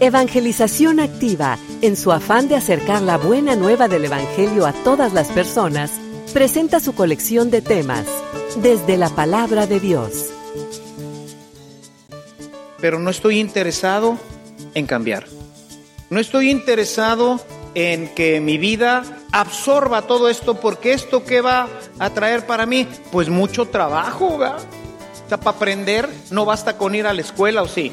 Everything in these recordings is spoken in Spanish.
Evangelización Activa, en su afán de acercar la buena nueva del Evangelio a todas las personas, presenta su colección de temas, desde la palabra de Dios. Pero no estoy interesado en cambiar. No estoy interesado en que mi vida absorba todo esto, porque esto que va a traer para mí, pues mucho trabajo, ¿verdad? O sea, para aprender no basta con ir a la escuela, ¿o sí?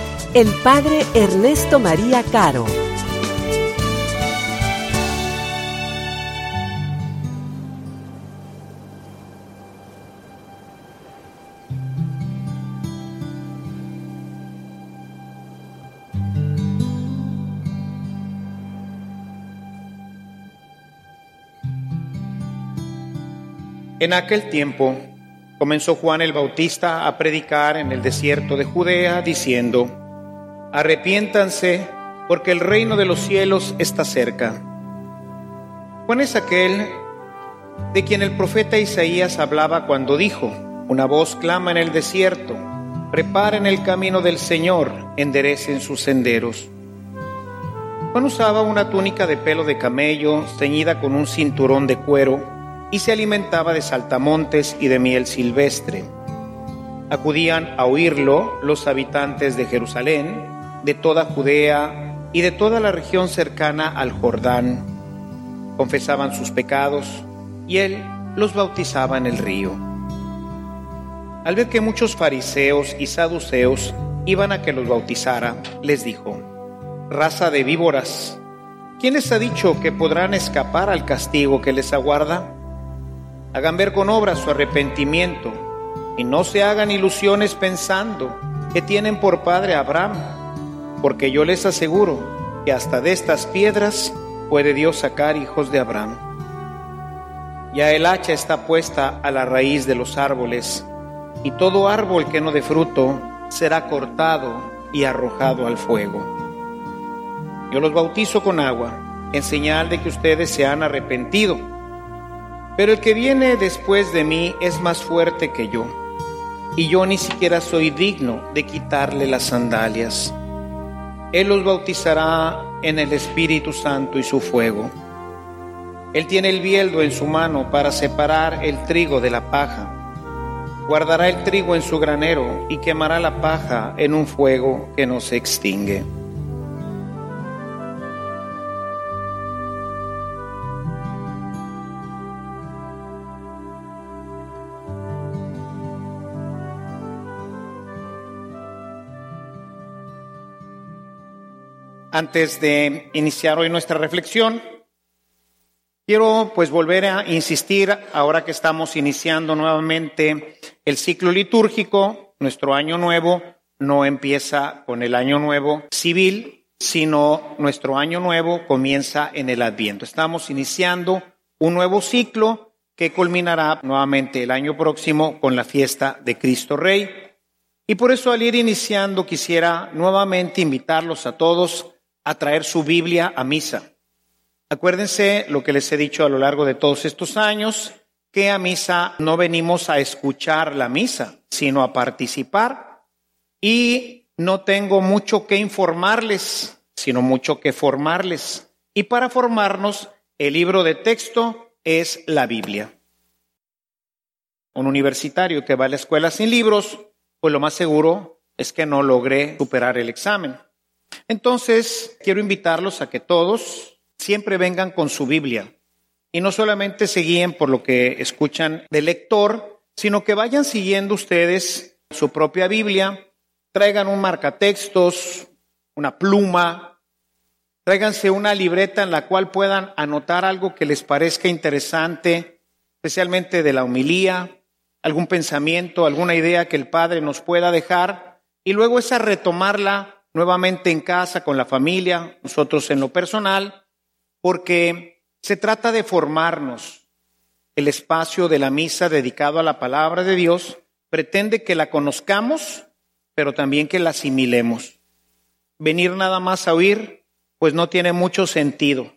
el Padre Ernesto María Caro. En aquel tiempo comenzó Juan el Bautista a predicar en el desierto de Judea, diciendo, Arrepiéntanse, porque el reino de los cielos está cerca. Juan es aquel de quien el profeta Isaías hablaba cuando dijo, una voz clama en el desierto, preparen el camino del Señor, enderecen sus senderos. Juan usaba una túnica de pelo de camello ceñida con un cinturón de cuero, y se alimentaba de saltamontes y de miel silvestre. Acudían a oírlo los habitantes de Jerusalén, de toda Judea y de toda la región cercana al Jordán. Confesaban sus pecados y él los bautizaba en el río. Al ver que muchos fariseos y saduceos iban a que los bautizara, les dijo, Raza de víboras, ¿quién les ha dicho que podrán escapar al castigo que les aguarda? Hagan ver con obras su arrepentimiento y no se hagan ilusiones pensando que tienen por padre a Abraham, porque yo les aseguro que hasta de estas piedras puede Dios sacar hijos de Abraham. Ya el hacha está puesta a la raíz de los árboles, y todo árbol que no dé fruto será cortado y arrojado al fuego. Yo los bautizo con agua, en señal de que ustedes se han arrepentido pero el que viene después de mí es más fuerte que yo, y yo ni siquiera soy digno de quitarle las sandalias. Él los bautizará en el Espíritu Santo y su fuego. Él tiene el bieldo en su mano para separar el trigo de la paja. Guardará el trigo en su granero y quemará la paja en un fuego que no se extingue. Antes de iniciar hoy nuestra reflexión, quiero pues volver a insistir, ahora que estamos iniciando nuevamente el ciclo litúrgico, nuestro año nuevo no empieza con el año nuevo civil, sino nuestro año nuevo comienza en el Adviento. Estamos iniciando un nuevo ciclo que culminará nuevamente el año próximo con la fiesta de Cristo Rey. Y por eso al ir iniciando quisiera nuevamente invitarlos a todos a traer su Biblia a misa. Acuérdense lo que les he dicho a lo largo de todos estos años, que a misa no venimos a escuchar la misa, sino a participar. Y no tengo mucho que informarles, sino mucho que formarles. Y para formarnos, el libro de texto es la Biblia. Un universitario que va a la escuela sin libros, pues lo más seguro es que no logré superar el examen. Entonces, quiero invitarlos a que todos siempre vengan con su Biblia. Y no solamente se guíen por lo que escuchan del lector, sino que vayan siguiendo ustedes su propia Biblia, traigan un marcatextos, una pluma, tráiganse una libreta en la cual puedan anotar algo que les parezca interesante, especialmente de la homilía, algún pensamiento, alguna idea que el Padre nos pueda dejar y luego esa retomarla nuevamente en casa con la familia, nosotros en lo personal, porque se trata de formarnos. El espacio de la misa dedicado a la palabra de Dios pretende que la conozcamos, pero también que la asimilemos. Venir nada más a oír, pues no tiene mucho sentido,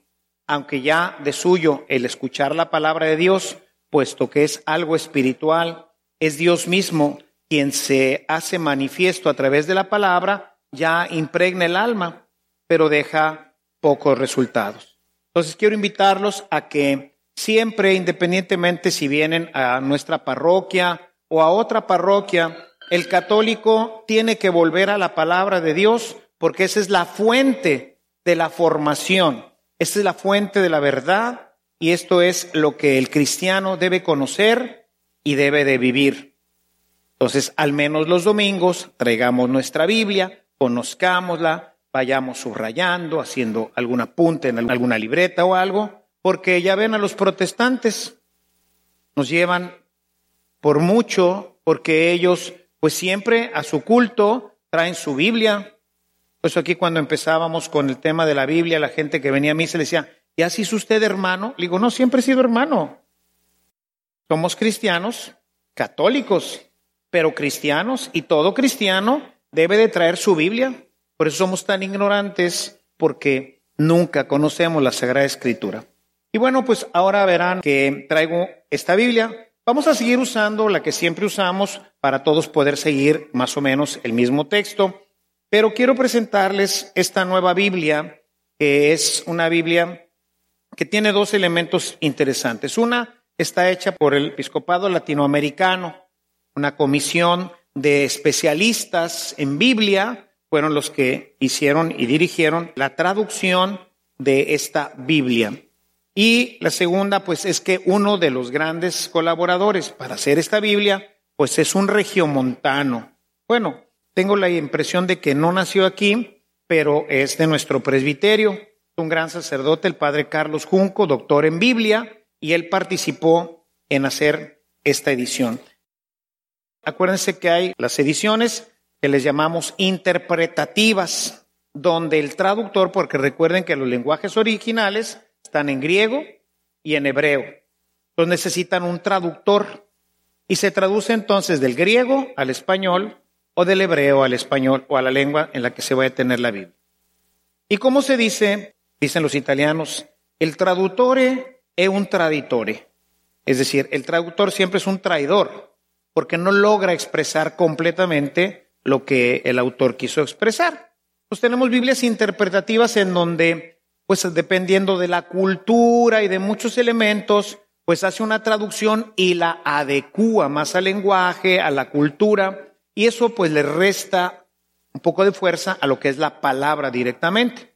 aunque ya de suyo el escuchar la palabra de Dios, puesto que es algo espiritual, es Dios mismo quien se hace manifiesto a través de la palabra, ya impregna el alma, pero deja pocos resultados. Entonces quiero invitarlos a que siempre, independientemente si vienen a nuestra parroquia o a otra parroquia, el católico tiene que volver a la palabra de Dios porque esa es la fuente de la formación, esa es la fuente de la verdad y esto es lo que el cristiano debe conocer y debe de vivir. Entonces, al menos los domingos, traigamos nuestra Biblia, conozcámosla, vayamos subrayando, haciendo algún apunte en alguna libreta o algo, porque ya ven a los protestantes, nos llevan por mucho, porque ellos, pues siempre a su culto traen su Biblia. Por eso aquí cuando empezábamos con el tema de la Biblia, la gente que venía a mí se le decía, ¿ya se hizo usted hermano? Le digo, no, siempre he sido hermano. Somos cristianos, católicos, pero cristianos, y todo cristiano debe de traer su Biblia. Por eso somos tan ignorantes, porque nunca conocemos la Sagrada Escritura. Y bueno, pues ahora verán que traigo esta Biblia. Vamos a seguir usando la que siempre usamos para todos poder seguir más o menos el mismo texto, pero quiero presentarles esta nueva Biblia, que es una Biblia que tiene dos elementos interesantes. Una está hecha por el episcopado latinoamericano, una comisión de especialistas en Biblia, fueron los que hicieron y dirigieron la traducción de esta Biblia. Y la segunda, pues es que uno de los grandes colaboradores para hacer esta Biblia, pues es un regiomontano. Bueno, tengo la impresión de que no nació aquí, pero es de nuestro presbiterio, un gran sacerdote, el padre Carlos Junco, doctor en Biblia, y él participó en hacer esta edición. Acuérdense que hay las ediciones que les llamamos interpretativas, donde el traductor, porque recuerden que los lenguajes originales están en griego y en hebreo, entonces necesitan un traductor y se traduce entonces del griego al español o del hebreo al español o a la lengua en la que se va a tener la Biblia. ¿Y cómo se dice? Dicen los italianos, el traductore es un traditore. Es decir, el traductor siempre es un traidor, porque no logra expresar completamente lo que el autor quiso expresar. Pues tenemos Biblias interpretativas en donde, pues dependiendo de la cultura y de muchos elementos, pues hace una traducción y la adecúa más al lenguaje, a la cultura, y eso pues le resta un poco de fuerza a lo que es la palabra directamente.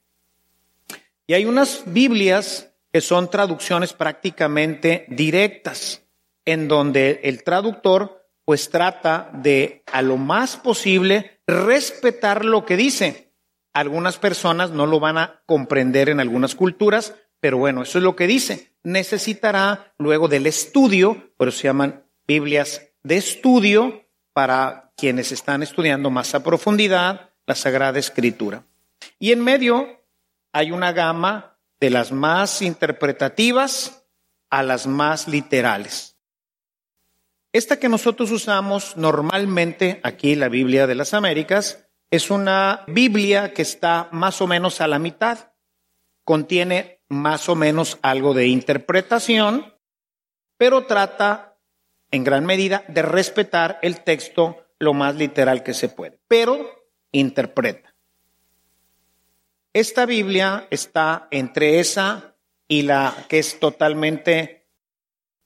Y hay unas Biblias que son traducciones prácticamente directas, en donde el traductor pues trata de a lo más posible respetar lo que dice. Algunas personas no lo van a comprender en algunas culturas, pero bueno, eso es lo que dice. Necesitará luego del estudio, por se llaman Biblias de estudio, para quienes están estudiando más a profundidad la Sagrada Escritura. Y en medio hay una gama de las más interpretativas a las más literales. Esta que nosotros usamos normalmente aquí, la Biblia de las Américas, es una Biblia que está más o menos a la mitad. Contiene más o menos algo de interpretación, pero trata en gran medida de respetar el texto lo más literal que se puede, pero interpreta. Esta Biblia está entre esa y la que es totalmente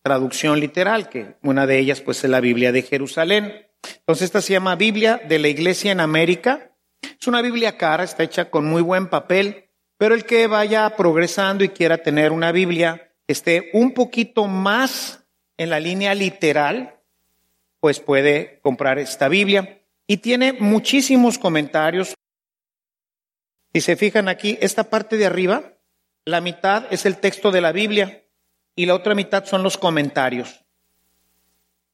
traducción literal, que una de ellas pues es la Biblia de Jerusalén. Entonces esta se llama Biblia de la Iglesia en América. Es una Biblia cara, está hecha con muy buen papel, pero el que vaya progresando y quiera tener una Biblia que esté un poquito más en la línea literal, pues puede comprar esta Biblia. Y tiene muchísimos comentarios, si se fijan aquí, esta parte de arriba, la mitad es el texto de la Biblia y la otra mitad son los comentarios.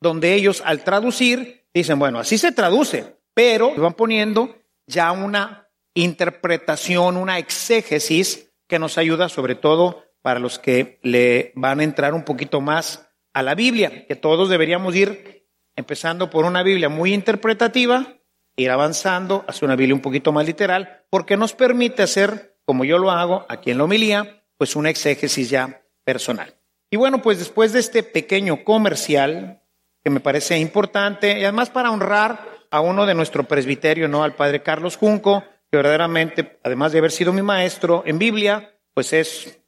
donde ellos al traducir dicen, bueno, así se traduce, pero van poniendo ya una interpretación, una exégesis que nos ayuda sobre todo para los que le van a entrar un poquito más a la Biblia, que todos deberíamos ir empezando por una Biblia muy interpretativa, ir avanzando hacia una Biblia un poquito más literal, porque nos permite hacer, como yo lo hago aquí en la homilía, pues una exégesis ya personal. Y bueno, pues después de este pequeño comercial, que me parece importante, y además para honrar a uno de nuestro presbiterio, ¿no? Al padre Carlos Junco, que verdaderamente, además de haber sido mi maestro en Biblia, pues es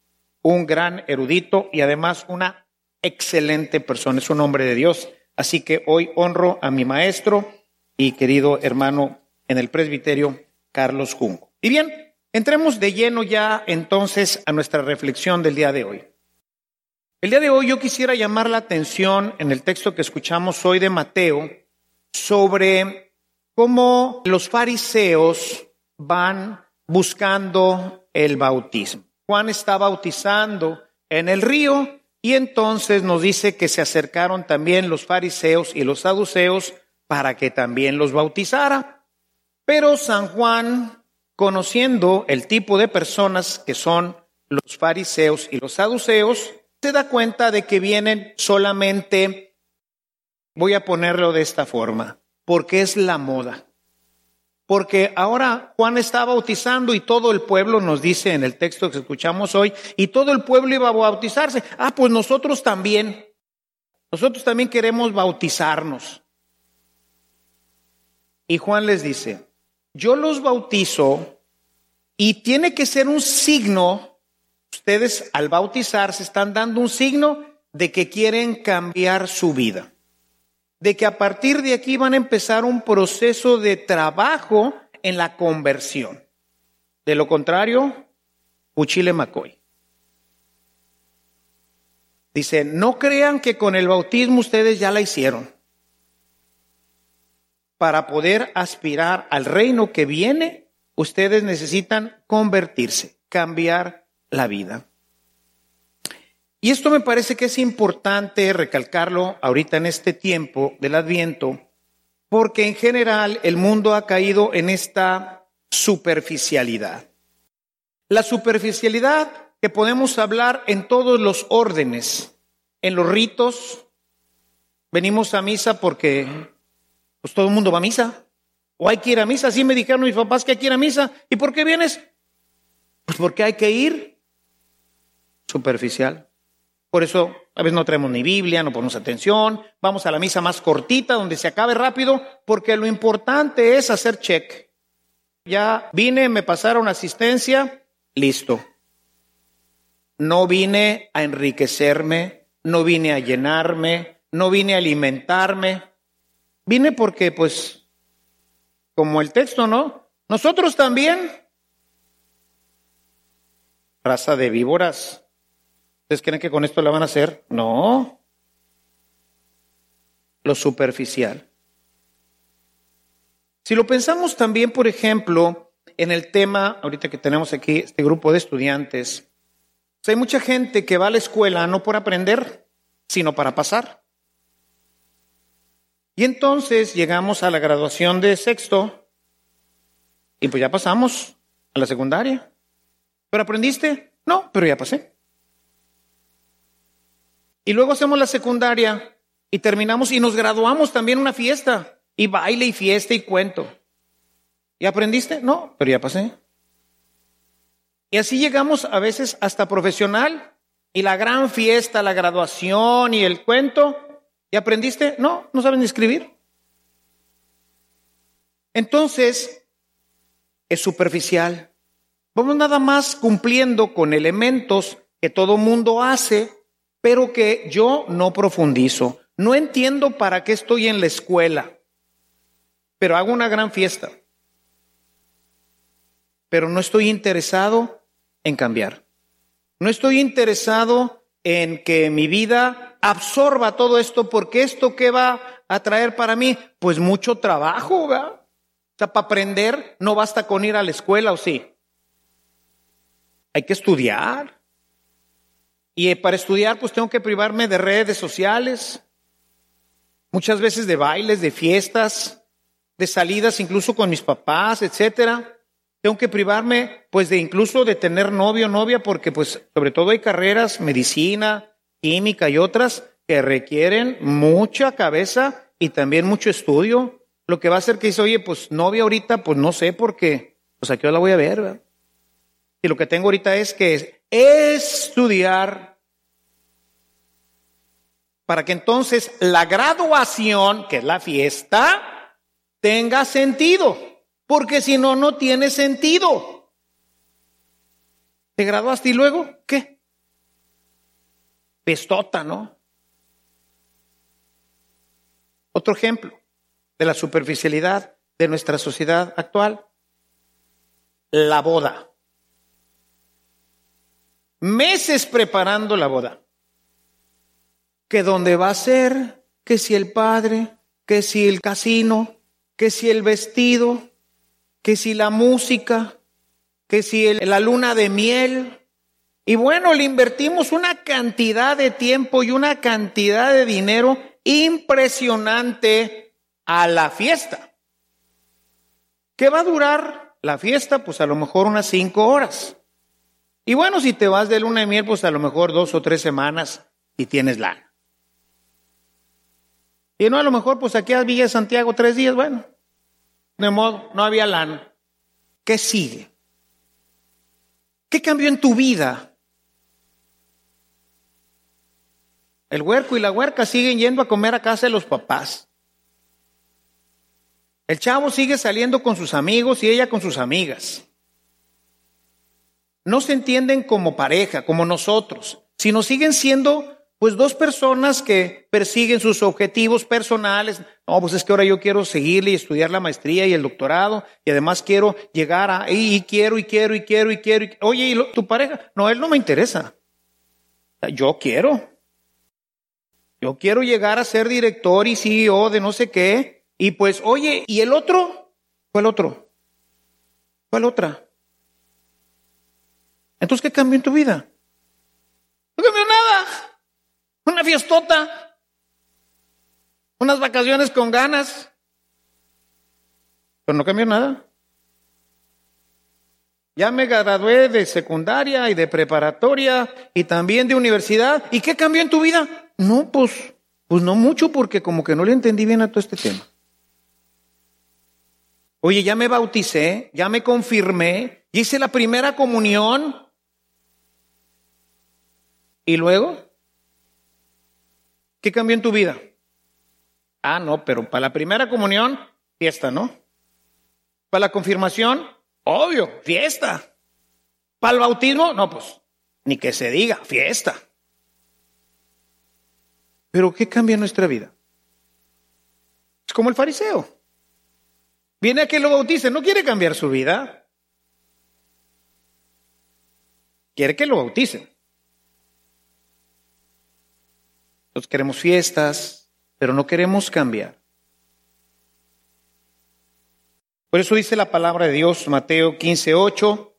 un gran erudito y además una excelente persona, es un hombre de Dios. Así que hoy honro a mi maestro y querido hermano en el presbiterio, Carlos Junco. Y bien, entremos de lleno ya entonces a nuestra reflexión del día de hoy. El día de hoy yo quisiera llamar la atención en el texto que escuchamos hoy de Mateo sobre cómo los fariseos van buscando el bautismo. Juan está bautizando en el río y entonces nos dice que se acercaron también los fariseos y los saduceos para que también los bautizara. Pero San Juan, conociendo el tipo de personas que son los fariseos y los saduceos, se da cuenta de que vienen solamente, voy a ponerlo de esta forma, porque es la moda. Porque ahora Juan está bautizando y todo el pueblo nos dice en el texto que escuchamos hoy, y todo el pueblo iba a bautizarse. Ah, pues nosotros también. Nosotros también queremos bautizarnos. Y Juan les dice, yo los bautizo y tiene que ser un signo, ustedes al bautizarse están dando un signo de que quieren cambiar su vida de que a partir de aquí van a empezar un proceso de trabajo en la conversión. De lo contrario, Uchile Macoy. Dice, no crean que con el bautismo ustedes ya la hicieron. Para poder aspirar al reino que viene, ustedes necesitan convertirse, cambiar la vida. Y esto me parece que es importante recalcarlo ahorita en este tiempo del adviento, porque en general el mundo ha caído en esta superficialidad. La superficialidad que podemos hablar en todos los órdenes, en los ritos. Venimos a misa porque pues todo el mundo va a misa. O hay que ir a misa. Así me dijeron mis papás que hay que ir a misa. ¿Y por qué vienes? Pues porque hay que ir superficial. Por eso a veces no traemos ni Biblia, no ponemos atención, vamos a la misa más cortita donde se acabe rápido, porque lo importante es hacer check. Ya vine, me pasaron asistencia, listo. No vine a enriquecerme, no vine a llenarme, no vine a alimentarme. Vine porque, pues, como el texto, ¿no? Nosotros también, raza de víboras, ¿Ustedes creen que con esto la van a hacer? No. Lo superficial. Si lo pensamos también, por ejemplo, en el tema, ahorita que tenemos aquí este grupo de estudiantes, pues hay mucha gente que va a la escuela no por aprender, sino para pasar. Y entonces llegamos a la graduación de sexto y pues ya pasamos a la secundaria. ¿Pero aprendiste? No, pero ya pasé. Y luego hacemos la secundaria y terminamos y nos graduamos también una fiesta. Y baile y fiesta y cuento. ¿Y aprendiste? No, pero ya pasé. Y así llegamos a veces hasta profesional. Y la gran fiesta, la graduación y el cuento. ¿Y aprendiste? No, no sabes ni escribir. Entonces, es superficial. Vamos nada más cumpliendo con elementos que todo mundo hace pero que yo no profundizo. No entiendo para qué estoy en la escuela, pero hago una gran fiesta. Pero no estoy interesado en cambiar. No estoy interesado en que mi vida absorba todo esto, porque esto que va a traer para mí, pues mucho trabajo, ¿verdad? O sea, para aprender no basta con ir a la escuela, ¿o sí? Hay que estudiar. Y para estudiar, pues tengo que privarme de redes sociales. muchas veces de bailes, de fiestas, de salidas incluso con mis papás, etcétera. Tengo que privarme, pues, de incluso de tener novio o novia, porque, pues, sobre todo hay carreras, medicina, química y otras que requieren mucha cabeza y también mucho estudio. Lo que va a hacer que dice, oye, pues, novia ahorita, pues, no sé, porque, pues, aquí la voy a ver, ¿verdad? Y lo que tengo ahorita es que estudiar para que entonces la graduación, que es la fiesta, tenga sentido. Porque si no, no tiene sentido. ¿Te graduaste y luego qué? Pestota, ¿no? Otro ejemplo de la superficialidad de nuestra sociedad actual. La boda. Meses preparando la boda que dónde va a ser, que si el padre, que si el casino, que si el vestido, que si la música, que si la luna de miel. Y bueno, le invertimos una cantidad de tiempo y una cantidad de dinero impresionante a la fiesta. ¿Qué va a durar la fiesta? Pues a lo mejor unas cinco horas. Y bueno, si te vas de luna de miel, pues a lo mejor dos o tres semanas y tienes lana. Y no, a lo mejor, pues aquí a Villa Santiago tres días, bueno, de modo, no había lana. ¿Qué sigue? ¿Qué cambió en tu vida? El huerco y la huerca siguen yendo a comer a casa de los papás. El chavo sigue saliendo con sus amigos y ella con sus amigas. No se entienden como pareja, como nosotros, sino siguen siendo pues dos personas que persiguen sus objetivos personales. No, pues es que ahora yo quiero seguirle y estudiar la maestría y el doctorado y además quiero llegar a, y, quiero, y quiero, y quiero, y quiero. oye, ¿y tu pareja? No, él no me interesa. Yo quiero. Yo quiero llegar a ser director y CEO de no sé qué. Y pues, oye, ¿y el otro? ¿Cuál otro? ¿Cuál otra? Entonces, ¿qué cambió en tu vida? No cambió nada. Una fiestota. Unas vacaciones con ganas. Pero no cambió nada. Ya me gradué de secundaria y de preparatoria y también de universidad. ¿Y qué cambió en tu vida? No, pues, pues no mucho porque como que no le entendí bien a todo este tema. Oye, ya me bauticé, ya me confirmé, hice la primera comunión. ¿Y luego? ¿Qué cambió en tu vida? Ah, no, pero para la primera comunión, fiesta, ¿no? Para la confirmación, obvio, fiesta. Para el bautismo, no, pues, ni que se diga, fiesta. Pero ¿qué cambia en nuestra vida? Es como el fariseo. Viene a que lo bautice, no quiere cambiar su vida. Quiere que lo bauticen. Nosotros queremos fiestas, pero no queremos cambiar. Por eso dice la palabra de Dios, Mateo 15, 8,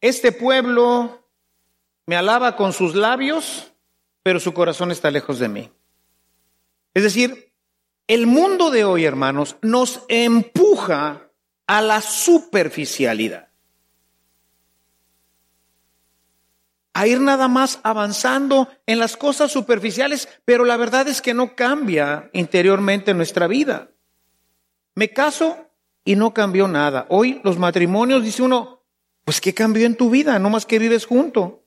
este pueblo me alaba con sus labios, pero su corazón está lejos de mí. Es decir, el mundo de hoy, hermanos, nos empuja a la superficialidad. A ir nada más avanzando en las cosas superficiales, pero la verdad es que no cambia interiormente nuestra vida. Me caso y no cambió nada. Hoy los matrimonios, dice uno, pues ¿qué cambió en tu vida? No más que vives junto.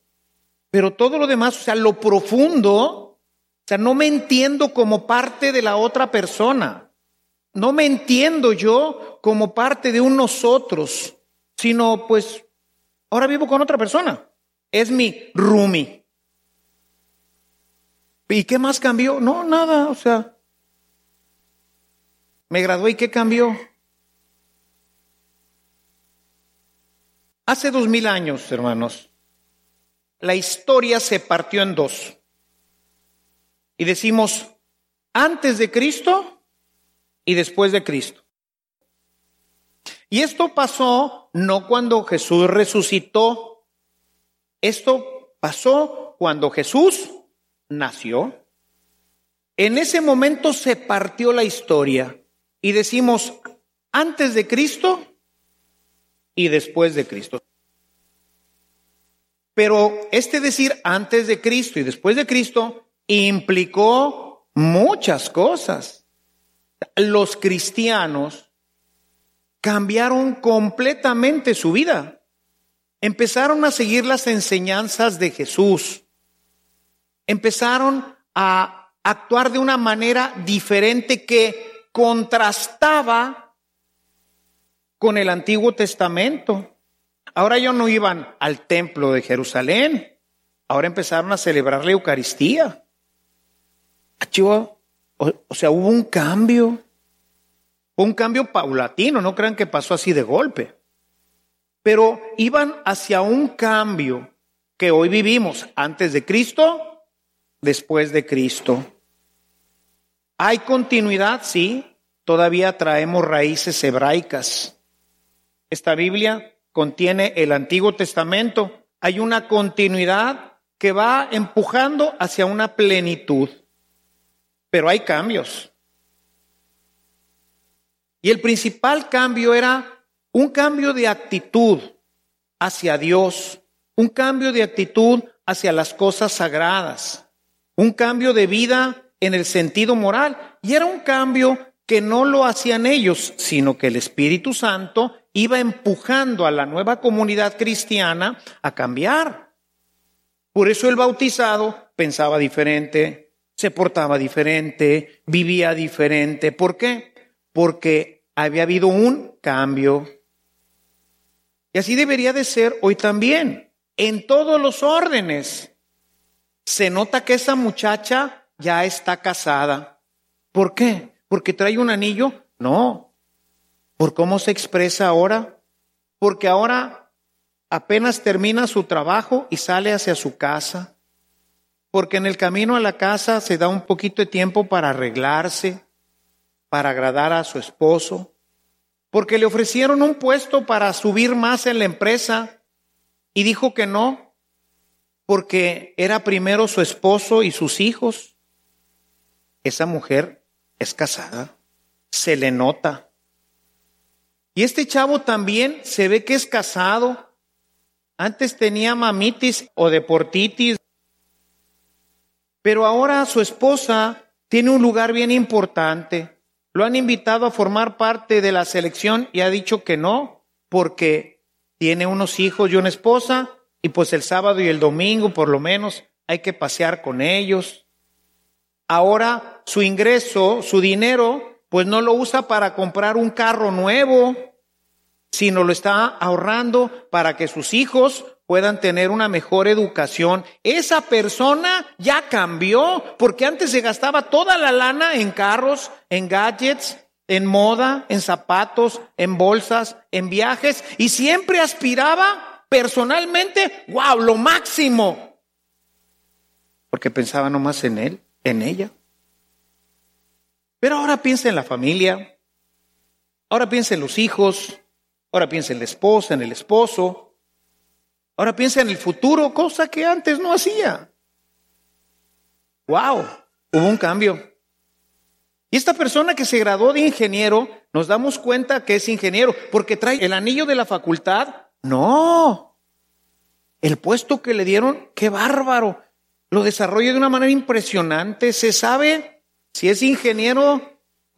Pero todo lo demás, o sea, lo profundo, o sea, no me entiendo como parte de la otra persona. No me entiendo yo como parte de un nosotros, sino pues ahora vivo con otra persona es mi Rumi. ¿Y qué más cambió? No, nada, o sea, me gradué y ¿qué cambió? Hace dos mil años, hermanos, la historia se partió en dos. Y decimos, antes de Cristo y después de Cristo. Y esto pasó no cuando Jesús resucitó, esto pasó cuando Jesús nació. En ese momento se partió la historia y decimos antes de Cristo y después de Cristo. Pero este decir antes de Cristo y después de Cristo implicó muchas cosas. Los cristianos cambiaron completamente su vida. Empezaron a seguir las enseñanzas de Jesús. Empezaron a actuar de una manera diferente que contrastaba con el Antiguo Testamento. Ahora ellos no iban al templo de Jerusalén, ahora empezaron a celebrar la Eucaristía. O sea, hubo un cambio, un cambio paulatino, no crean que pasó así de golpe, pero iban hacia un cambio que hoy vivimos antes de Cristo, después de Cristo. ¿Hay continuidad? Sí, todavía traemos raíces hebraicas. Esta Biblia contiene el Antiguo Testamento. Hay una continuidad que va empujando hacia una plenitud. Pero hay cambios. Y el principal cambio era un cambio de actitud hacia Dios, un cambio de actitud hacia las cosas sagradas, un cambio de vida en el sentido moral. Y era un cambio que no lo hacían ellos, sino que el Espíritu Santo iba empujando a la nueva comunidad cristiana a cambiar. Por eso el bautizado pensaba diferente, se portaba diferente, vivía diferente. ¿Por qué? Porque había habido un cambio. Y así debería de ser hoy también, en todos los órdenes. Se nota que esa muchacha ya está casada. ¿Por qué? ¿Porque trae un anillo? No, ¿Por cómo se expresa ahora? Porque ahora apenas termina su trabajo y sale hacia su casa. Porque en el camino a la casa se da un poquito de tiempo para arreglarse, para agradar a su esposo. Porque le ofrecieron un puesto para subir más en la empresa y dijo que no, porque era primero su esposo y sus hijos. Esa mujer es casada, se le nota. Y este chavo también se ve que es casado. Antes tenía mamitis o deportitis. Pero ahora su esposa tiene un lugar bien importante. Lo han invitado a formar parte de la selección y ha dicho que no, porque tiene unos hijos y una esposa, y pues el sábado y el domingo por lo menos hay que pasear con ellos. Ahora su ingreso, su dinero, pues no lo usa para comprar un carro nuevo, sino lo está ahorrando para que sus hijos puedan tener una mejor educación. Esa persona ya cambió, porque antes se gastaba toda la lana en carros, en gadgets, en moda, en zapatos, en bolsas, en viajes, y siempre aspiraba personalmente, wow, lo máximo, porque pensaba nomás en él, en ella. Pero ahora piensa en la familia, ahora piensa en los hijos, ahora piensa en la esposa, en el esposo, ahora piensa en el futuro, cosa que antes no hacía. ¡Wow! Hubo un cambio. Y esta persona que se graduó de ingeniero, nos damos cuenta que es ingeniero, porque trae el anillo de la facultad. No. El puesto que le dieron, qué bárbaro. Lo desarrolla de una manera impresionante. Se sabe si es ingeniero,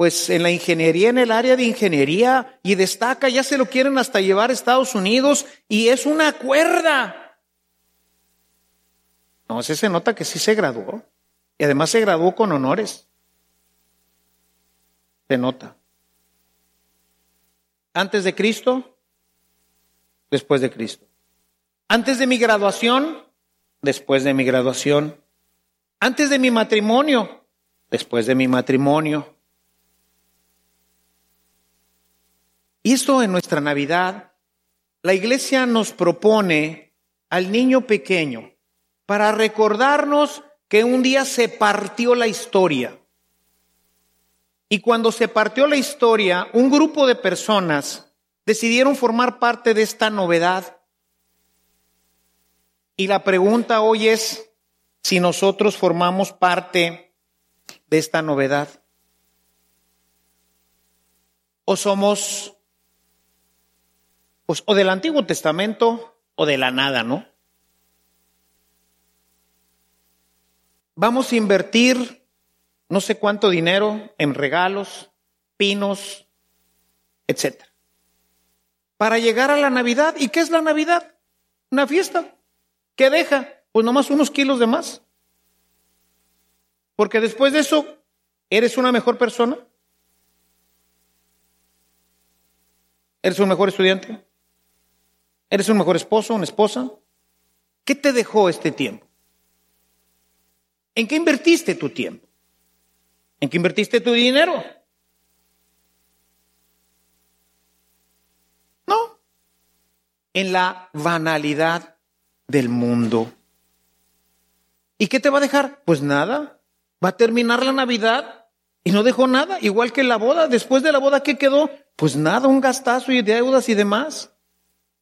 pues en la ingeniería, en el área de ingeniería, y destaca, ya se lo quieren hasta llevar a Estados Unidos, y es una cuerda. No, ese se nota que sí se graduó, y además se graduó con honores. Se nota. Antes de Cristo, después de Cristo. Antes de mi graduación, después de mi graduación. Antes de mi matrimonio, después de mi matrimonio. Y esto en nuestra Navidad, la iglesia nos propone al niño pequeño para recordarnos que un día se partió la historia. Y cuando se partió la historia, un grupo de personas decidieron formar parte de esta novedad. Y la pregunta hoy es si nosotros formamos parte de esta novedad? ¿O somos pues, o del Antiguo Testamento o de la nada, ¿no? Vamos a invertir no sé cuánto dinero en regalos, pinos, etcétera. Para llegar a la Navidad. ¿Y qué es la Navidad? Una fiesta. ¿Qué deja? Pues nomás unos kilos de más. Porque después de eso, ¿eres una mejor persona? ¿Eres un mejor estudiante? ¿Eres un mejor esposo, una esposa? ¿Qué te dejó este tiempo? ¿En qué invertiste tu tiempo? ¿En qué invertiste tu dinero? No. En la banalidad del mundo. ¿Y qué te va a dejar? Pues nada. Va a terminar la Navidad y no dejó nada, igual que la boda. Después de la boda, ¿qué quedó? Pues nada, un gastazo y deudas y demás.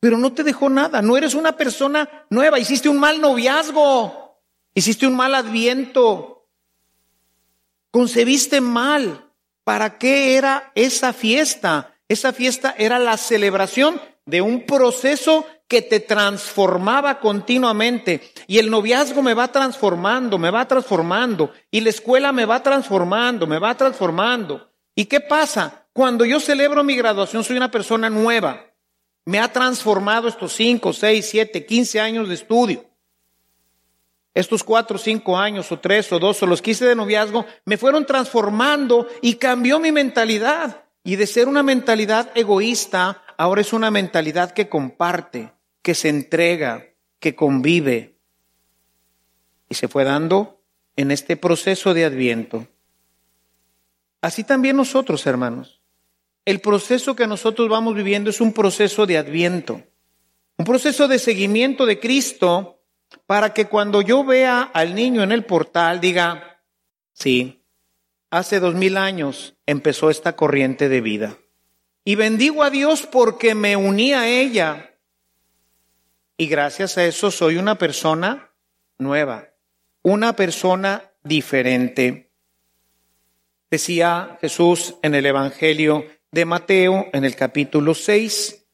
Pero no te dejó nada, no eres una persona nueva, hiciste un mal noviazgo, hiciste un mal adviento, concebiste mal. ¿Para qué era esa fiesta? Esa fiesta era la celebración de un proceso que te transformaba continuamente. Y el noviazgo me va transformando, me va transformando. Y la escuela me va transformando, me va transformando. ¿Y qué pasa? Cuando yo celebro mi graduación soy una persona nueva. Me ha transformado estos 5, 6, 7, 15 años de estudio. Estos cuatro, cinco años, o tres, o dos, o los que hice de noviazgo, me fueron transformando y cambió mi mentalidad. Y de ser una mentalidad egoísta, ahora es una mentalidad que comparte, que se entrega, que convive. Y se fue dando en este proceso de adviento. Así también nosotros, hermanos. El proceso que nosotros vamos viviendo es un proceso de adviento, un proceso de seguimiento de Cristo para que cuando yo vea al niño en el portal diga, sí, hace dos mil años empezó esta corriente de vida. Y bendigo a Dios porque me uní a ella. Y gracias a eso soy una persona nueva, una persona diferente. Decía Jesús en el Evangelio de Mateo en el capítulo 6.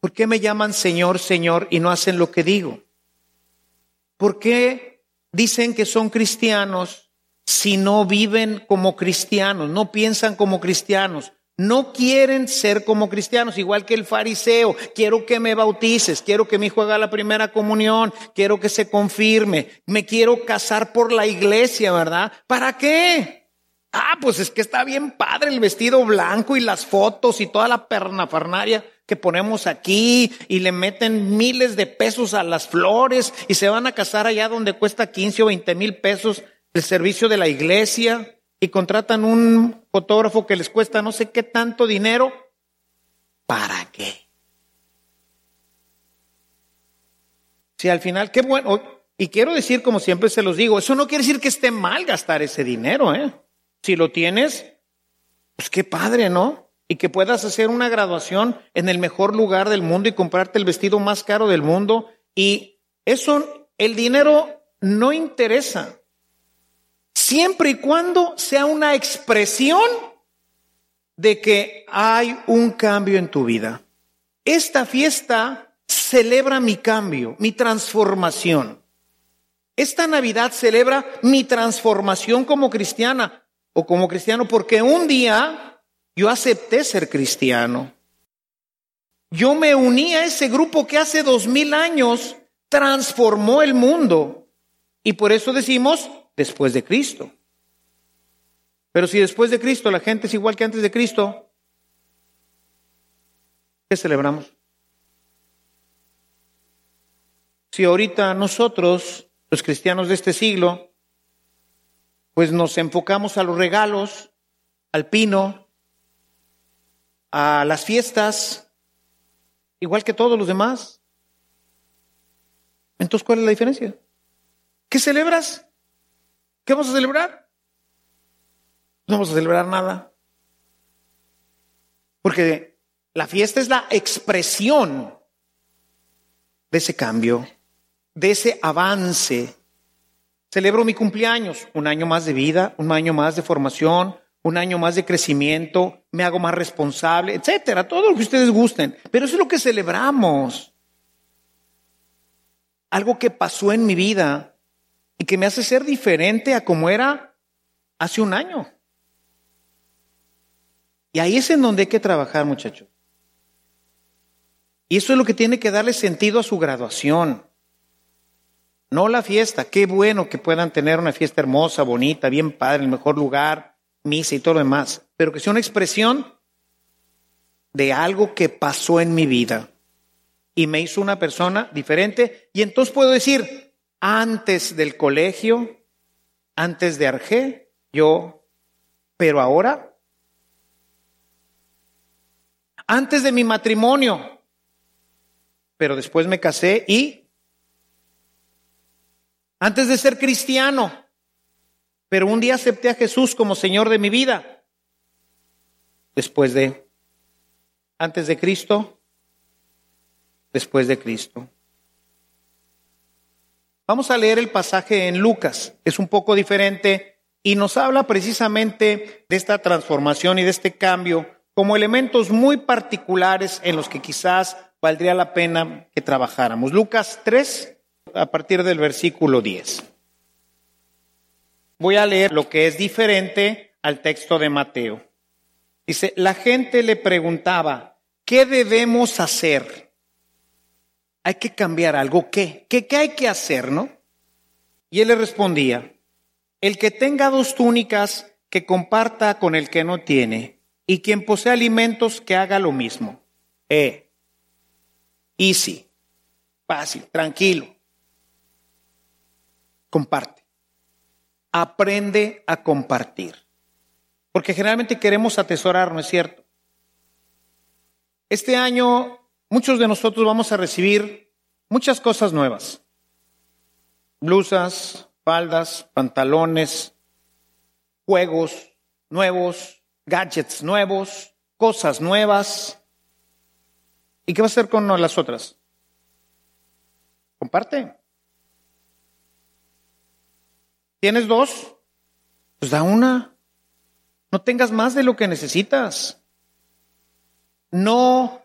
¿Por qué me llaman Señor, Señor y no hacen lo que digo? ¿Por qué dicen que son cristianos si no viven como cristianos, no piensan como cristianos? No quieren ser como cristianos, igual que el fariseo. Quiero que me bautices, quiero que mi hijo haga la primera comunión, quiero que se confirme, me quiero casar por la iglesia, ¿verdad? ¿Para qué? Ah, pues es que está bien padre el vestido blanco y las fotos y toda la pernafarnaria que ponemos aquí y le meten miles de pesos a las flores y se van a casar allá donde cuesta 15 o 20 mil pesos el servicio de la iglesia y contratan un fotógrafo que les cuesta no sé qué tanto dinero. ¿Para qué? Si al final, qué bueno, y quiero decir como siempre se los digo, eso no quiere decir que esté mal gastar ese dinero, ¿eh? Si lo tienes, pues qué padre, ¿no? Y que puedas hacer una graduación en el mejor lugar del mundo y comprarte el vestido más caro del mundo. Y eso, el dinero no interesa. Siempre y cuando sea una expresión de que hay un cambio en tu vida. Esta fiesta celebra mi cambio, mi transformación. Esta Navidad celebra mi transformación como cristiana o como cristiano porque un día yo acepté ser cristiano. Yo me uní a ese grupo que hace dos mil años transformó el mundo. Y por eso decimos después de Cristo. Pero si después de Cristo la gente es igual que antes de Cristo, ¿qué celebramos? Si ahorita nosotros, los cristianos de este siglo, pues nos enfocamos a los regalos, al pino, a las fiestas, igual que todos los demás. Entonces, ¿cuál es la diferencia? ¿Qué celebras? ¿Qué vamos a celebrar? No vamos a celebrar nada. Porque la fiesta es la expresión de ese cambio, de ese avance Celebro mi cumpleaños, un año más de vida, un año más de formación, un año más de crecimiento, me hago más responsable, etcétera, todo lo que ustedes gusten. Pero eso es lo que celebramos. Algo que pasó en mi vida y que me hace ser diferente a como era hace un año. Y ahí es en donde hay que trabajar, muchachos. Y eso es lo que tiene que darle sentido a su graduación. No la fiesta. Qué bueno que puedan tener una fiesta hermosa, bonita, bien padre, en el mejor lugar, misa y todo lo demás. Pero que sea una expresión de algo que pasó en mi vida y me hizo una persona diferente. Y entonces puedo decir, antes del colegio, antes de Arge, yo, pero ahora, antes de mi matrimonio, pero después me casé y, antes de ser cristiano, pero un día acepté a Jesús como Señor de mi vida, después de, antes de Cristo, después de Cristo. Vamos a leer el pasaje en Lucas, es un poco diferente y nos habla precisamente de esta transformación y de este cambio como elementos muy particulares en los que quizás valdría la pena que trabajáramos. Lucas 3, a partir del versículo 10. Voy a leer lo que es diferente al texto de Mateo. Dice, la gente le preguntaba, ¿qué debemos hacer? hay que cambiar algo. ¿Qué? ¿Qué, qué hay que hacer, no? Y él le respondía, el que tenga dos túnicas, que comparta con el que no tiene, y quien posee alimentos, que haga lo mismo. Eh, easy, fácil, tranquilo. Comparte. Aprende a compartir. Porque generalmente queremos atesorar, ¿no es cierto? Este año muchos de nosotros vamos a recibir muchas cosas nuevas. Blusas, faldas, pantalones, juegos nuevos, gadgets nuevos, cosas nuevas. ¿Y qué va a hacer con las otras? Comparte. ¿Tienes dos? Pues da una. No tengas más de lo que necesitas. No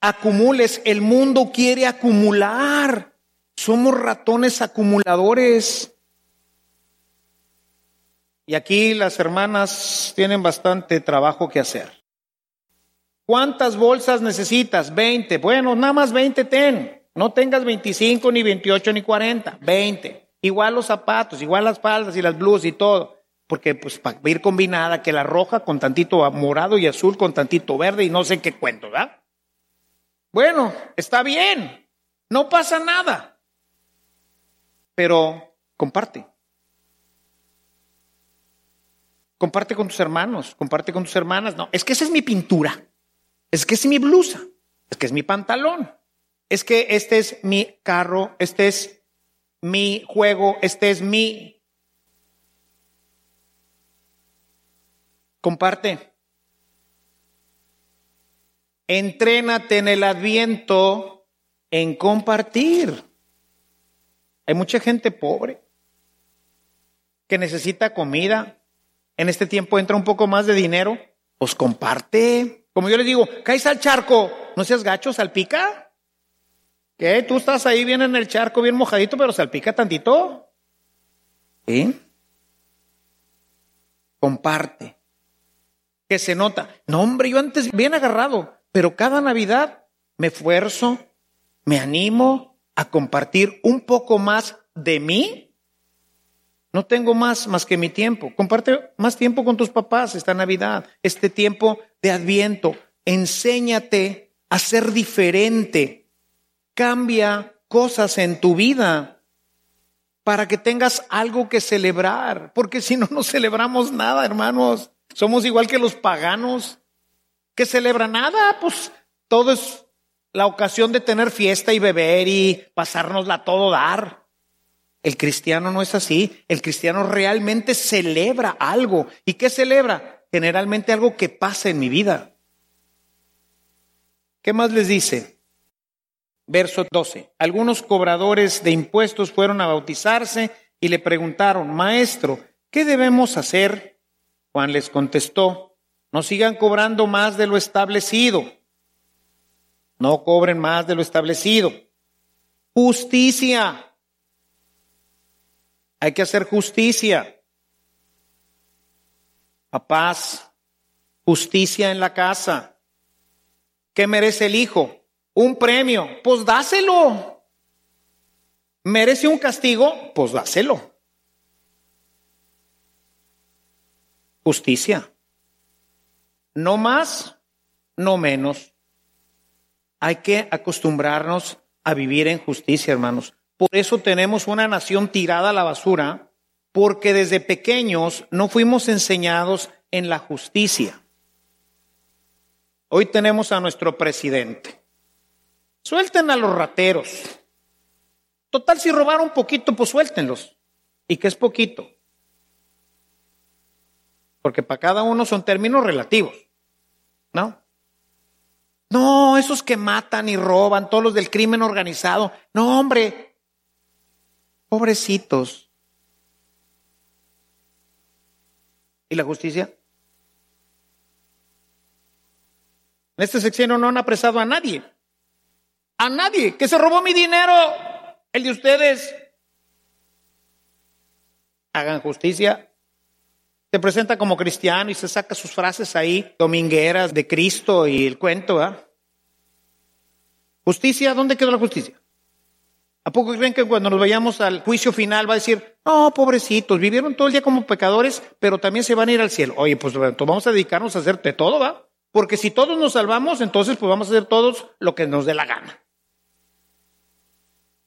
acumules. El mundo quiere acumular. Somos ratones acumuladores. Y aquí las hermanas tienen bastante trabajo que hacer. ¿Cuántas bolsas necesitas? 20. Bueno, nada más 20 ten. No tengas 25, ni 28, ni 40. 20. Igual los zapatos, igual las faldas y las blusas y todo. Porque pues para ir combinada que la roja con tantito morado y azul con tantito verde y no sé qué cuento, ¿verdad? Bueno, está bien, no pasa nada, pero comparte. Comparte con tus hermanos, comparte con tus hermanas. No, es que esa es mi pintura, es que es mi blusa, es que es mi pantalón, es que este es mi carro, este es mi juego, este es mi... Comparte. Entrénate en el adviento en compartir. Hay mucha gente pobre que necesita comida. En este tiempo entra un poco más de dinero. Pues comparte. Como yo les digo, caes al charco, no seas gacho, salpica. ¿Qué? Tú estás ahí bien en el charco, bien mojadito, pero salpica tantito. ¿Sí? Comparte. Que se nota. No, hombre, yo antes bien agarrado. Pero cada Navidad me esfuerzo, me animo a compartir un poco más de mí. No tengo más más que mi tiempo. Comparte más tiempo con tus papás esta Navidad, este tiempo de Adviento. Enséñate a ser diferente. Cambia cosas en tu vida para que tengas algo que celebrar, porque si no, no celebramos nada, hermanos. Somos igual que los paganos. ¿Qué celebra nada? Pues todo es la ocasión de tener fiesta y beber y pasárnosla todo dar. El cristiano no es así. El cristiano realmente celebra algo. ¿Y qué celebra? Generalmente algo que pasa en mi vida. ¿Qué más les dice? Verso 12. Algunos cobradores de impuestos fueron a bautizarse y le preguntaron, Maestro, ¿qué debemos hacer? Juan les contestó, no sigan cobrando más de lo establecido. No cobren más de lo establecido. Justicia. Hay que hacer justicia. Papás, justicia en la casa. ¿Qué merece el hijo? Un premio. Pues dáselo. ¿Merece un castigo? Pues dáselo. Justicia. No más, no menos. Hay que acostumbrarnos a vivir en justicia, hermanos. Por eso tenemos una nación tirada a la basura, porque desde pequeños no fuimos enseñados en la justicia. Hoy tenemos a nuestro presidente. Suelten a los rateros. Total, si robaron poquito, pues suéltenlos. ¿Y qué es poquito? Porque para cada uno son términos relativos. ¿No? No, esos que matan y roban, todos los del crimen organizado. No, hombre. Pobrecitos. ¿Y la justicia? En este sexenio no han apresado a nadie. A nadie que se robó mi dinero, el de ustedes. Hagan justicia. Se presenta como cristiano y se saca sus frases ahí, domingueras de Cristo y el cuento, ¿ah? Justicia, ¿dónde quedó la justicia? ¿A poco creen que cuando nos vayamos al juicio final va a decir, no, pobrecitos, vivieron todo el día como pecadores, pero también se van a ir al cielo? Oye, pues vamos a dedicarnos a hacerte todo, ¿va? Porque si todos nos salvamos, entonces pues vamos a hacer todos lo que nos dé la gana.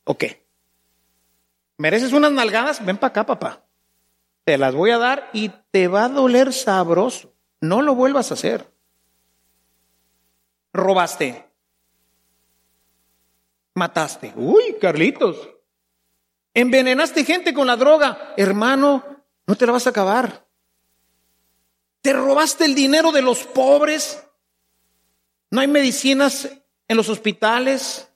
¿O qué? ¿Mereces unas nalgadas? Ven para acá, papá. Te las voy a dar y te va a doler sabroso. No lo vuelvas a hacer. Robaste. Mataste. Uy, Carlitos. Envenenaste gente con la droga. Hermano, no te la vas a acabar. Te robaste el dinero de los pobres. No hay medicinas en los hospitales.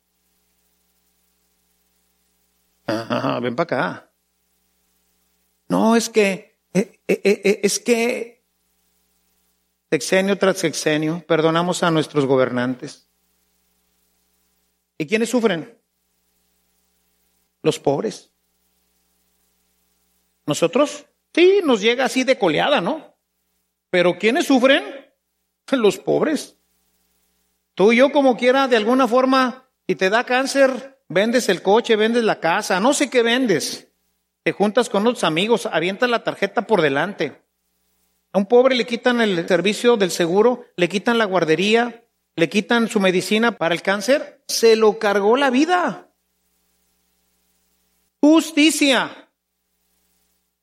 Ven para acá. No, es que, eh, eh, eh, es que sexenio tras sexenio perdonamos a nuestros gobernantes. ¿Y quiénes sufren? Los pobres. Nosotros, sí, nos llega así de coleada, ¿no? Pero ¿quiénes sufren? Los pobres. Tú y yo como quiera, de alguna forma, y te da cáncer, vendes el coche, vendes la casa, no sé qué vendes. Te juntas con otros amigos, avientas la tarjeta por delante. A un pobre le quitan el servicio del seguro, le quitan la guardería, le quitan su medicina para el cáncer, se lo cargó la vida. Justicia.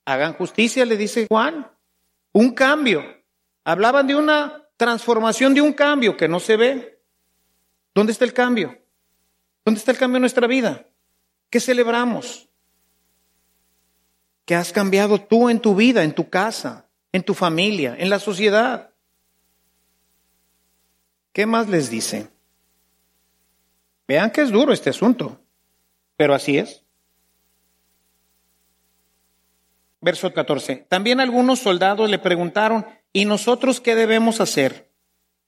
Hagan justicia, le dice Juan. Un cambio. Hablaban de una transformación, de un cambio que no se ve. ¿Dónde está el cambio? ¿Dónde está el cambio en nuestra vida? ¿Qué celebramos? Que has cambiado tú en tu vida, en tu casa, en tu familia, en la sociedad. ¿Qué más les dice? Vean que es duro este asunto, pero así es. Verso 14. También algunos soldados le preguntaron, ¿y nosotros qué debemos hacer?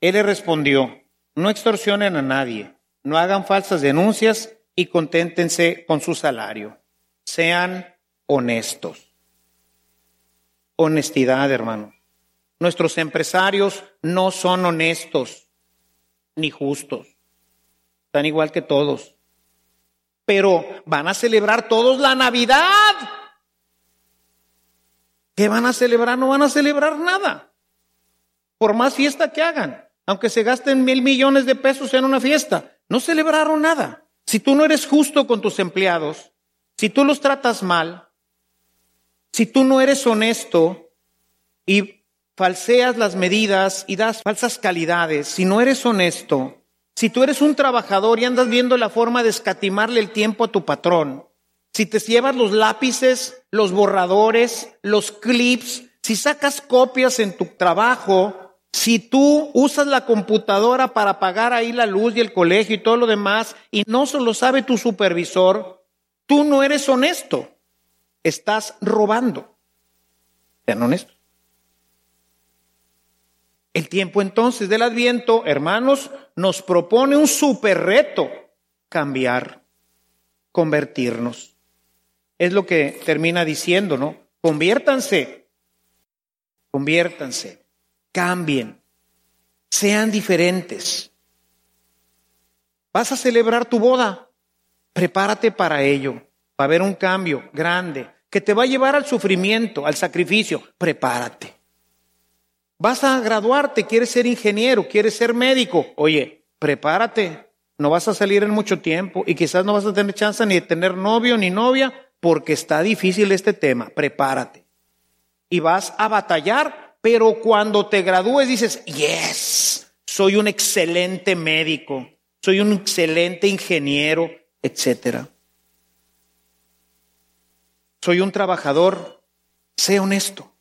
Él le respondió, no extorsionen a nadie, no hagan falsas denuncias y conténtense con su salario. Sean honestos. Honestidad, hermano. Nuestros empresarios no son honestos ni justos. Están igual que todos. Pero van a celebrar todos la Navidad. ¿Qué van a celebrar? No van a celebrar nada. Por más fiesta que hagan, aunque se gasten mil millones de pesos en una fiesta, no celebraron nada. Si tú no eres justo con tus empleados, si tú los tratas mal, si tú no eres honesto y falseas las medidas y das falsas calidades, si no eres honesto, si tú eres un trabajador y andas viendo la forma de escatimarle el tiempo a tu patrón, si te llevas los lápices, los borradores, los clips, si sacas copias en tu trabajo, si tú usas la computadora para pagar ahí la luz y el colegio y todo lo demás y no solo sabe tu supervisor, tú no eres honesto. estás robando. Sean honestos. El tiempo entonces del Adviento, hermanos, nos propone un super reto, cambiar, convertirnos. Es lo que termina diciendo, ¿no? Conviértanse, conviértanse, cambien, sean diferentes. Vas a celebrar tu boda, prepárate para ello. Va a haber un cambio grande que te va a llevar al sufrimiento, al sacrificio. Prepárate. Vas a graduarte, quieres ser ingeniero, quieres ser médico. Oye, prepárate. No vas a salir en mucho tiempo y quizás no vas a tener chance ni de tener novio ni novia porque está difícil este tema. Prepárate. Y vas a batallar, pero cuando te gradúes dices, yes, soy un excelente médico, soy un excelente ingeniero, etcétera. Soy un trabajador, sé honesto.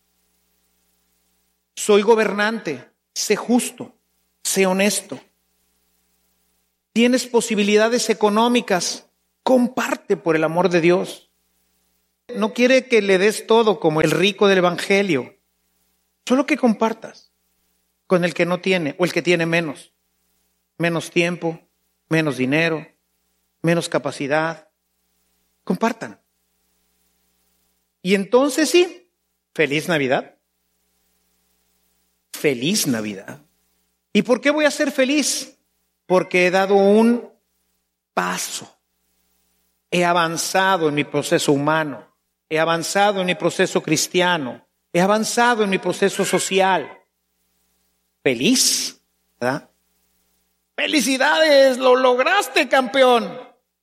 Soy gobernante, sé justo, sé honesto. Tienes posibilidades económicas, comparte por el amor de Dios. No quiere que le des todo como el rico del Evangelio, solo que compartas con el que no tiene o el que tiene menos, menos tiempo, menos dinero, menos capacidad. Compartan. Y entonces sí, feliz Navidad feliz Navidad. ¿Y por qué voy a ser feliz? Porque he dado un paso. He avanzado en mi proceso humano. He avanzado en mi proceso cristiano. He avanzado en mi proceso social. Feliz, ¿verdad? Felicidades, lo lograste, campeón.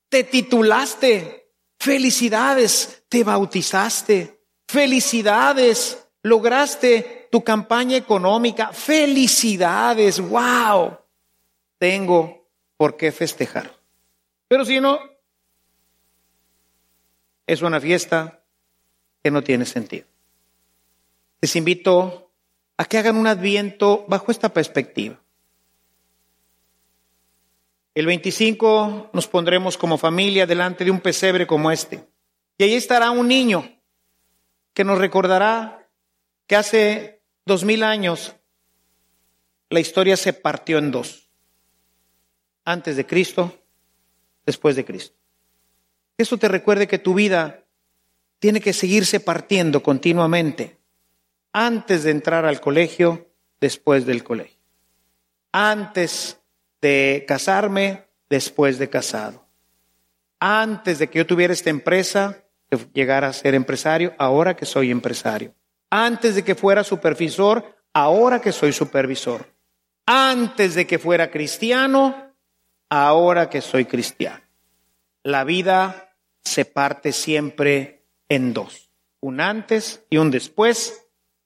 Te titulaste. Felicidades, te bautizaste. Felicidades, lograste tu campaña económica. Felicidades, wow. Tengo por qué festejar. Pero si no, es una fiesta que no tiene sentido. Les invito a que hagan un adviento bajo esta perspectiva. El 25 nos pondremos como familia delante de un pesebre como este. Y ahí estará un niño que nos recordará que hace dos mil años la historia se partió en dos. Antes de Cristo, después de Cristo. Eso te recuerde que tu vida tiene que seguirse partiendo continuamente. Antes de entrar al colegio, después del colegio. Antes de casarme, después de casado. Antes de que yo tuviera esta empresa, de llegar a ser empresario, ahora que soy empresario antes de que fuera supervisor, ahora que soy supervisor. Antes de que fuera cristiano, ahora que soy cristiano. La vida se parte siempre en dos, un antes y un después,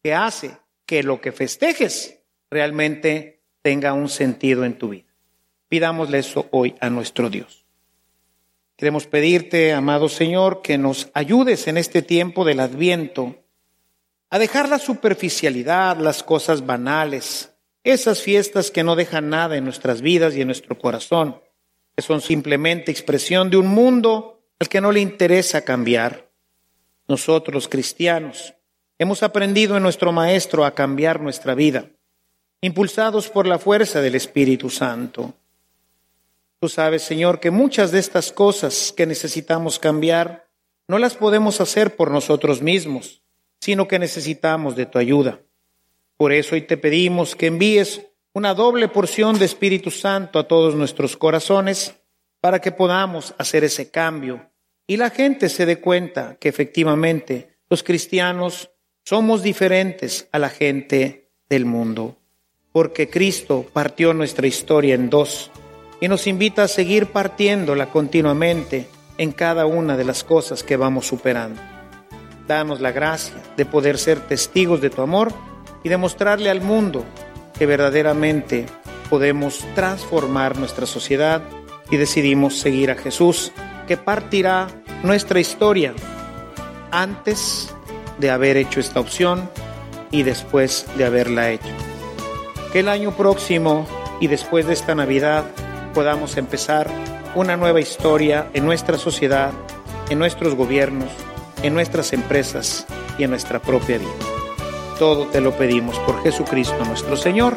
que hace que lo que festejes realmente tenga un sentido en tu vida. Pidámosle eso hoy a nuestro Dios. Queremos pedirte, amado Señor, que nos ayudes en este tiempo del adviento a dejar la superficialidad, las cosas banales, esas fiestas que no dejan nada en nuestras vidas y en nuestro corazón, que son simplemente expresión de un mundo al que no le interesa cambiar. Nosotros, cristianos, hemos aprendido en nuestro Maestro a cambiar nuestra vida, impulsados por la fuerza del Espíritu Santo. Tú sabes, Señor, que muchas de estas cosas que necesitamos cambiar no las podemos hacer por nosotros mismos sino que necesitamos de tu ayuda. Por eso hoy te pedimos que envíes una doble porción de Espíritu Santo a todos nuestros corazones para que podamos hacer ese cambio y la gente se dé cuenta que efectivamente los cristianos somos diferentes a la gente del mundo, porque Cristo partió nuestra historia en dos y nos invita a seguir partiéndola continuamente en cada una de las cosas que vamos superando. Danos la gracia de poder ser testigos de tu amor y demostrarle al mundo que verdaderamente podemos transformar nuestra sociedad y decidimos seguir a Jesús, que partirá nuestra historia antes de haber hecho esta opción y después de haberla hecho. Que el año próximo y después de esta Navidad podamos empezar una nueva historia en nuestra sociedad, en nuestros gobiernos en nuestras empresas y en nuestra propia vida. Todo te lo pedimos por Jesucristo nuestro Señor.